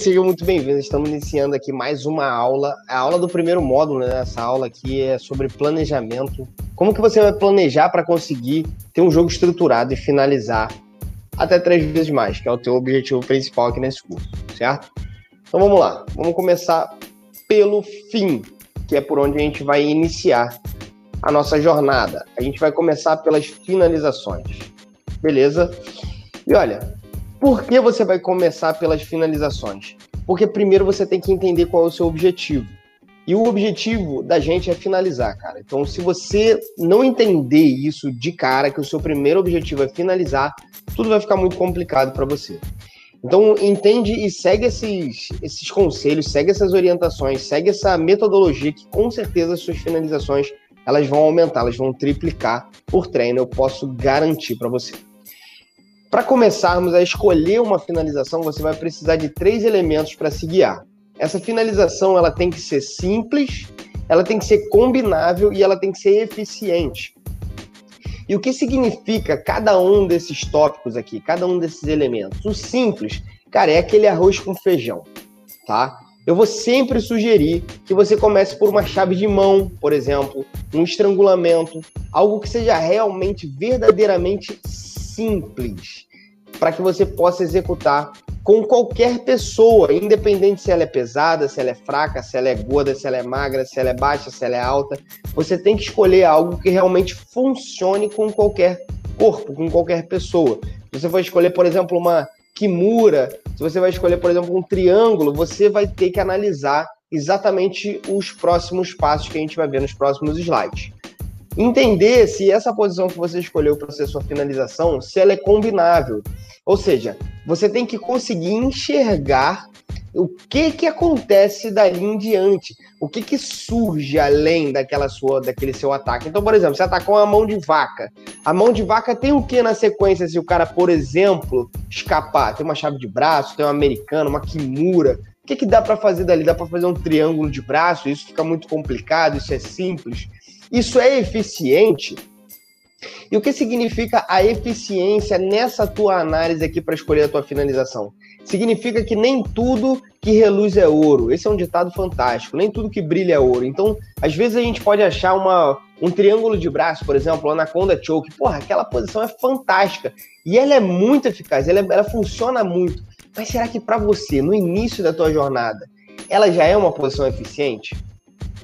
sejam muito bem-vindos. Estamos iniciando aqui mais uma aula, a aula do primeiro módulo, né? Essa aula aqui é sobre planejamento. Como que você vai planejar para conseguir ter um jogo estruturado e finalizar até três vezes mais, que é o teu objetivo principal aqui nesse curso, certo? Então vamos lá, vamos começar pelo fim, que é por onde a gente vai iniciar a nossa jornada. A gente vai começar pelas finalizações, beleza? E olha, por que você vai começar pelas finalizações? Porque primeiro você tem que entender qual é o seu objetivo. E o objetivo da gente é finalizar, cara. Então, se você não entender isso de cara, que o seu primeiro objetivo é finalizar, tudo vai ficar muito complicado para você. Então, entende e segue esses, esses conselhos, segue essas orientações, segue essa metodologia que com certeza as suas finalizações elas vão aumentar, elas vão triplicar por treino, eu posso garantir para você. Para começarmos a escolher uma finalização, você vai precisar de três elementos para se guiar. Essa finalização ela tem que ser simples, ela tem que ser combinável e ela tem que ser eficiente. E o que significa cada um desses tópicos aqui, cada um desses elementos? O simples, cara, é aquele arroz com feijão, tá? Eu vou sempre sugerir que você comece por uma chave de mão, por exemplo, um estrangulamento, algo que seja realmente, verdadeiramente simples para que você possa executar com qualquer pessoa, independente se ela é pesada, se ela é fraca, se ela é gorda, se ela é magra, se ela é baixa, se ela é alta. Você tem que escolher algo que realmente funcione com qualquer corpo, com qualquer pessoa. Se você for escolher, por exemplo, uma kimura, se você vai escolher, por exemplo, um triângulo, você vai ter que analisar exatamente os próximos passos que a gente vai ver nos próximos slides entender se essa posição que você escolheu para ser sua finalização, se ela é combinável. Ou seja, você tem que conseguir enxergar o que que acontece dali em diante, o que que surge além daquela sua, daquele seu ataque. Então, por exemplo, você atacou uma mão de vaca. A mão de vaca tem o que na sequência se o cara, por exemplo, escapar? Tem uma chave de braço, tem uma americana, uma kimura. O que que dá para fazer dali? Dá para fazer um triângulo de braço? Isso fica muito complicado, isso é simples. Isso é eficiente? E o que significa a eficiência nessa tua análise aqui para escolher a tua finalização? Significa que nem tudo que reluz é ouro. Esse é um ditado fantástico. Nem tudo que brilha é ouro. Então, às vezes a gente pode achar uma, um triângulo de braço, por exemplo, Anaconda Choke. Porra, aquela posição é fantástica. E ela é muito eficaz, ela, ela funciona muito. Mas será que para você, no início da tua jornada, ela já é uma posição eficiente?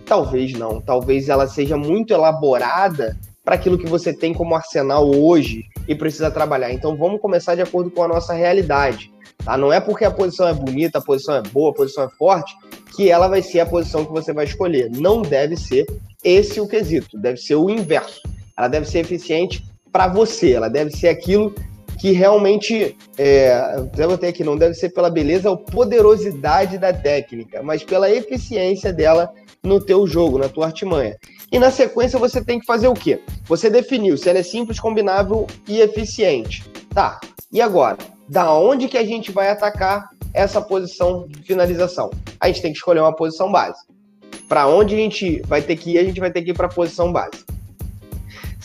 Talvez não. Talvez ela seja muito elaborada para aquilo que você tem como arsenal hoje e precisa trabalhar. Então vamos começar de acordo com a nossa realidade. Tá? Não é porque a posição é bonita, a posição é boa, a posição é forte, que ela vai ser a posição que você vai escolher. Não deve ser esse o quesito, deve ser o inverso. Ela deve ser eficiente para você, ela deve ser aquilo que realmente, é, eu vou ter aqui, não deve ser pela beleza ou poderosidade da técnica, mas pela eficiência dela no teu jogo, na tua artimanha. E na sequência você tem que fazer o quê? Você definiu se ela é simples, combinável e eficiente. Tá. E agora, da onde que a gente vai atacar essa posição de finalização? A gente tem que escolher uma posição base. Para onde a gente vai ter que ir, a gente vai ter que ir para a posição base.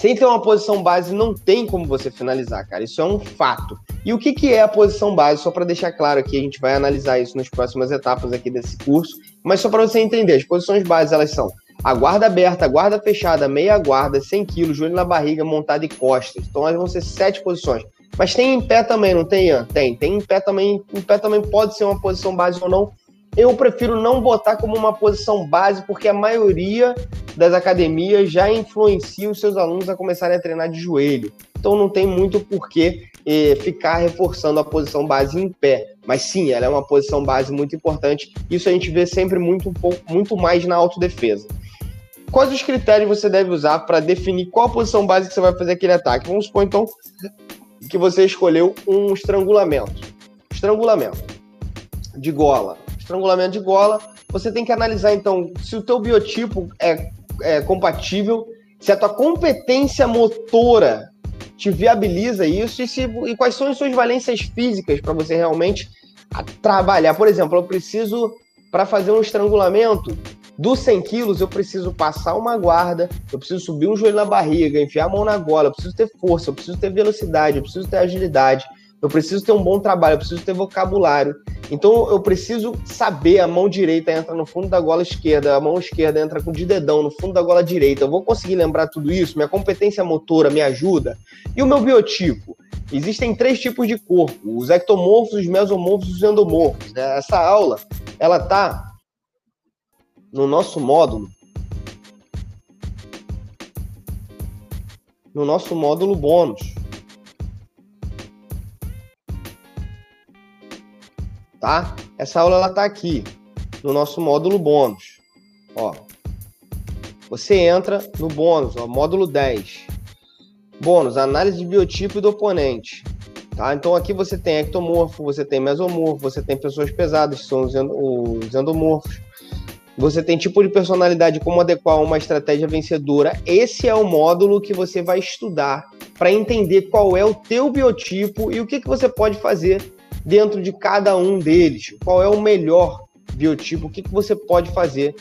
Sem ter uma posição base, não tem como você finalizar, cara. Isso é um fato. E o que, que é a posição base? Só para deixar claro aqui, a gente vai analisar isso nas próximas etapas aqui desse curso. Mas só para você entender, as posições bases elas são a guarda aberta, a guarda fechada, meia guarda, 100 kg, joelho na barriga, montada e costas. Então elas vão ser sete posições. Mas tem em pé também, não tem, Ian? Tem. Tem em pé também. Em pé também pode ser uma posição base ou não. Eu prefiro não botar como uma posição base, porque a maioria das academias já influencia os seus alunos a começarem a treinar de joelho. Então não tem muito porquê eh, ficar reforçando a posição base em pé. Mas sim, ela é uma posição base muito importante. Isso a gente vê sempre muito, um pouco, muito mais na autodefesa. Quais os critérios você deve usar para definir qual posição base que você vai fazer aquele ataque? Vamos supor então que você escolheu um estrangulamento. Estrangulamento de gola estrangulamento de gola, você tem que analisar então se o teu biotipo é, é compatível, se a tua competência motora te viabiliza isso e, se, e quais são as suas valências físicas para você realmente trabalhar. Por exemplo, eu preciso, para fazer um estrangulamento dos 100 quilos, eu preciso passar uma guarda, eu preciso subir um joelho na barriga, enfiar a mão na gola, eu preciso ter força, eu preciso ter velocidade, eu preciso ter agilidade, eu preciso ter um bom trabalho, eu preciso ter vocabulário. Então eu preciso saber a mão direita entra no fundo da gola esquerda, a mão esquerda entra com de dedão no fundo da gola direita. Eu vou conseguir lembrar tudo isso? Minha competência motora me ajuda? E o meu biotipo? Existem três tipos de corpo: os ectomorfos, os mesomorfos e os endomorfos. Né? Essa aula ela tá no nosso módulo no nosso módulo bônus. Tá? Essa aula ela tá aqui no nosso módulo bônus. Ó. Você entra no bônus, ó, módulo 10. Bônus, análise de biotipo do oponente. Tá? Então aqui você tem ectomorfo, você tem mesomorfo, você tem pessoas pesadas, que são os endomorfos. Você tem tipo de personalidade, como adequar uma estratégia vencedora. Esse é o módulo que você vai estudar para entender qual é o teu biotipo e o que, que você pode fazer dentro de cada um deles. Qual é o melhor biotipo? O que, que você pode fazer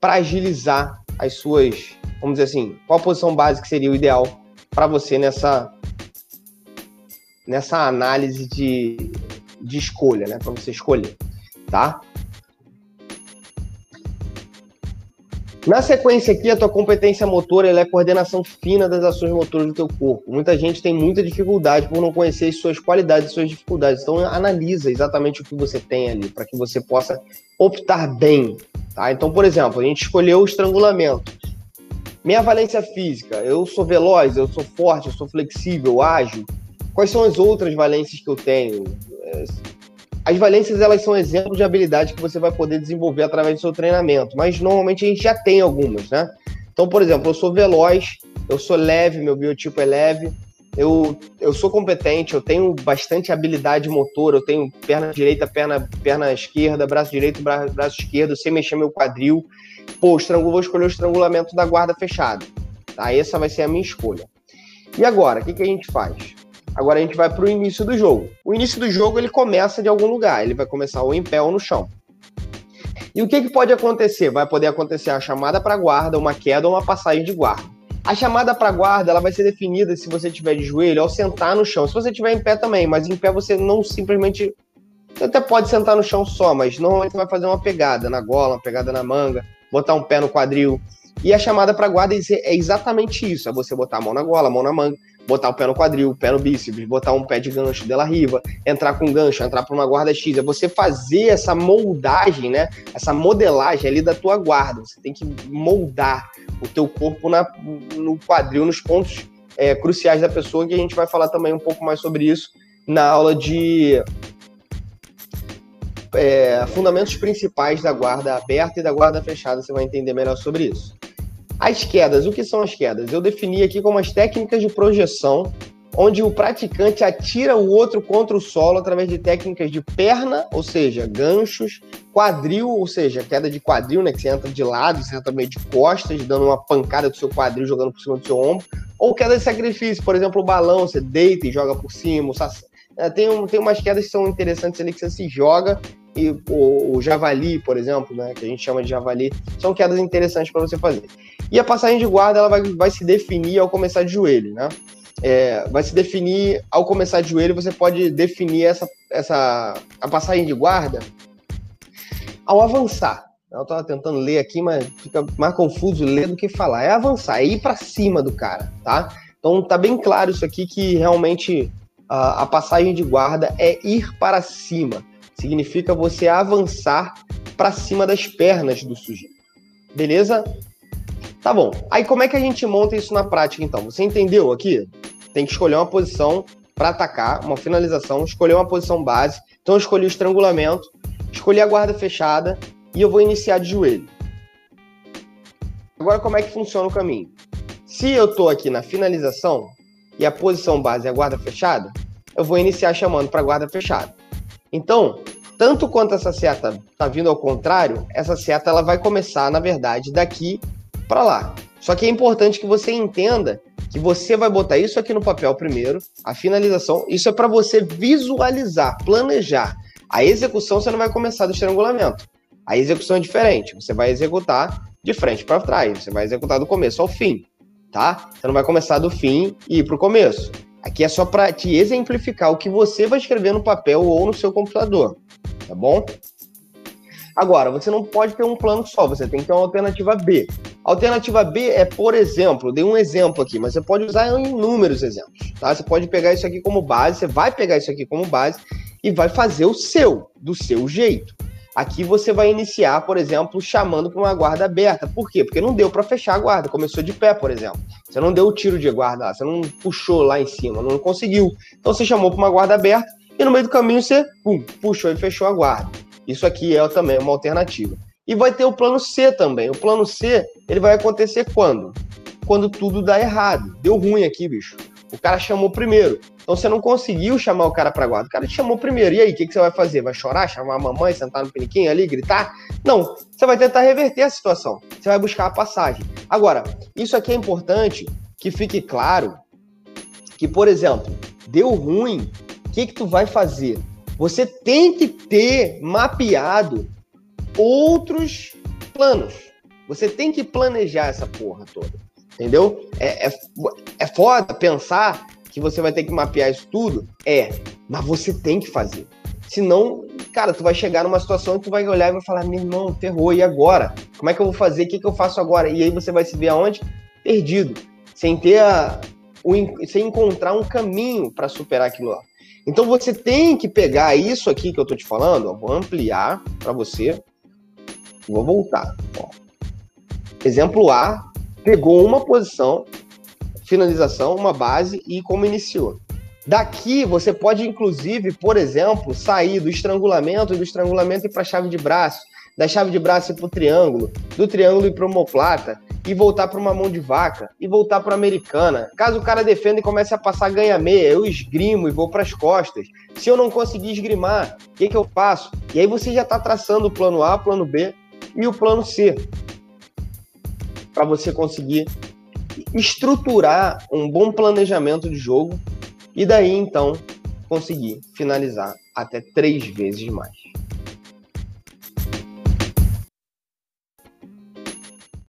para agilizar as suas, vamos dizer assim, qual a posição básica seria o ideal para você nessa nessa análise de, de escolha, né? Para você escolher, tá? Na sequência aqui, a tua competência motora é a coordenação fina das ações motoras do teu corpo. Muita gente tem muita dificuldade por não conhecer as suas qualidades e suas dificuldades. Então analisa exatamente o que você tem ali para que você possa optar bem. Tá? Então, por exemplo, a gente escolheu o estrangulamento. Minha valência física, eu sou veloz, eu sou forte, eu sou flexível, ágil. Quais são as outras valências que eu tenho? As valências elas são exemplos de habilidade que você vai poder desenvolver através do seu treinamento, mas normalmente a gente já tem algumas, né? Então, por exemplo, eu sou veloz, eu sou leve, meu biotipo é leve, eu, eu sou competente, eu tenho bastante habilidade motor, eu tenho perna direita, perna, perna esquerda, braço direito, braço, braço esquerdo, sei mexer meu quadril. Pô, estrangulo, vou escolher o estrangulamento da guarda fechada. Tá? Essa vai ser a minha escolha. E agora, o que, que a gente faz? Agora a gente vai para o início do jogo. O início do jogo ele começa de algum lugar, ele vai começar ou em pé ou no chão. E o que, que pode acontecer? Vai poder acontecer a chamada para guarda, uma queda ou uma passagem de guarda. A chamada para guarda ela vai ser definida se você estiver de joelho ao sentar no chão. Se você estiver em pé também, mas em pé você não simplesmente. Você até pode sentar no chão só, mas normalmente você vai fazer uma pegada na gola, uma pegada na manga, botar um pé no quadril. E a chamada para guarda é exatamente isso: é você botar a mão na gola, a mão na manga, botar o pé no quadril, o pé no bíceps, botar um pé de gancho dela riva, entrar com gancho, entrar para uma guarda X, é você fazer essa moldagem, né? Essa modelagem ali da tua guarda. Você tem que moldar o teu corpo na, no quadril, nos pontos é, cruciais da pessoa, que a gente vai falar também um pouco mais sobre isso na aula de é, fundamentos principais da guarda aberta e da guarda fechada. Você vai entender melhor sobre isso. As quedas, o que são as quedas? Eu defini aqui como as técnicas de projeção, onde o praticante atira o outro contra o solo através de técnicas de perna, ou seja, ganchos, quadril, ou seja, queda de quadril, né, que você entra de lado, você entra meio de costas, dando uma pancada do seu quadril, jogando por cima do seu ombro, ou queda de sacrifício, por exemplo, o balão, você deita e joga por cima, tem, um, tem umas quedas que são interessantes ali que você se joga e o, o, javali, por exemplo, né, que a gente chama de javali, são quedas interessantes para você fazer. E a passagem de guarda ela vai, vai se definir ao começar de joelho, né? É, vai se definir ao começar de joelho, você pode definir essa, essa a passagem de guarda ao avançar. Eu estava tentando ler aqui, mas fica mais confuso ler do que falar. É avançar, é ir para cima do cara, tá? Então tá bem claro isso aqui que realmente a, a passagem de guarda é ir para cima significa você avançar para cima das pernas do sujeito. Beleza? Tá bom. Aí como é que a gente monta isso na prática então? Você entendeu aqui? Tem que escolher uma posição para atacar, uma finalização, escolher uma posição base. Então eu escolhi o estrangulamento, escolhi a guarda fechada e eu vou iniciar de joelho. Agora como é que funciona o caminho? Se eu estou aqui na finalização e a posição base é a guarda fechada, eu vou iniciar chamando para guarda fechada. Então, tanto quanto essa seta está vindo ao contrário, essa seta ela vai começar, na verdade, daqui para lá. Só que é importante que você entenda que você vai botar isso aqui no papel primeiro, a finalização, isso é para você visualizar, planejar. A execução você não vai começar do estrangulamento. A execução é diferente. Você vai executar de frente para trás, você vai executar do começo ao fim, tá? Você não vai começar do fim e ir para o começo. Aqui é só para te exemplificar o que você vai escrever no papel ou no seu computador, tá bom? Agora, você não pode ter um plano só, você tem que ter uma alternativa B. Alternativa B é, por exemplo, dei um exemplo aqui, mas você pode usar inúmeros exemplos, tá? Você pode pegar isso aqui como base, você vai pegar isso aqui como base e vai fazer o seu, do seu jeito. Aqui você vai iniciar, por exemplo, chamando para uma guarda aberta. Por quê? Porque não deu para fechar a guarda, começou de pé, por exemplo. Você não deu o tiro de guarda você não puxou lá em cima, não conseguiu. Então você chamou para uma guarda aberta e no meio do caminho você pum, puxou e fechou a guarda. Isso aqui é também uma alternativa. E vai ter o plano C também. O plano C, ele vai acontecer quando? Quando tudo dá errado. Deu ruim aqui, bicho. O cara chamou primeiro. Então você não conseguiu chamar o cara para guarda. O cara te chamou primeiro. E aí, o que, que você vai fazer? Vai chorar, chamar a mamãe, sentar no piniquinho ali, gritar? Não. Você vai tentar reverter a situação. Você vai buscar a passagem. Agora, isso aqui é importante que fique claro que, por exemplo, deu ruim, o que, que tu vai fazer? Você tem que ter mapeado outros planos. Você tem que planejar essa porra toda. Entendeu? É, é, é foda pensar que você vai ter que mapear isso tudo? É, mas você tem que fazer. Senão, cara, tu vai chegar numa situação que tu vai olhar e vai falar, meu irmão, ferrou, e agora? Como é que eu vou fazer? O que, que eu faço agora? E aí você vai se ver aonde? Perdido. Sem ter a, o, sem encontrar um caminho para superar aquilo lá. Então você tem que pegar isso aqui que eu estou te falando, ó, vou ampliar para você, vou voltar. Ó. Exemplo A, pegou uma posição, finalização, uma base e como iniciou. Daqui você pode, inclusive, por exemplo, sair do estrangulamento e do estrangulamento ir para a chave de braço, da chave de braço ir para o triângulo, do triângulo ir para omoplata, e voltar para uma mão de vaca e voltar para americana. Caso o cara defenda e comece a passar ganha meia, eu esgrimo e vou para as costas. Se eu não conseguir esgrimar, o que, que eu faço? E aí você já está traçando o plano A, o plano B e o plano C para você conseguir estruturar um bom planejamento de jogo e daí então conseguir finalizar até três vezes mais.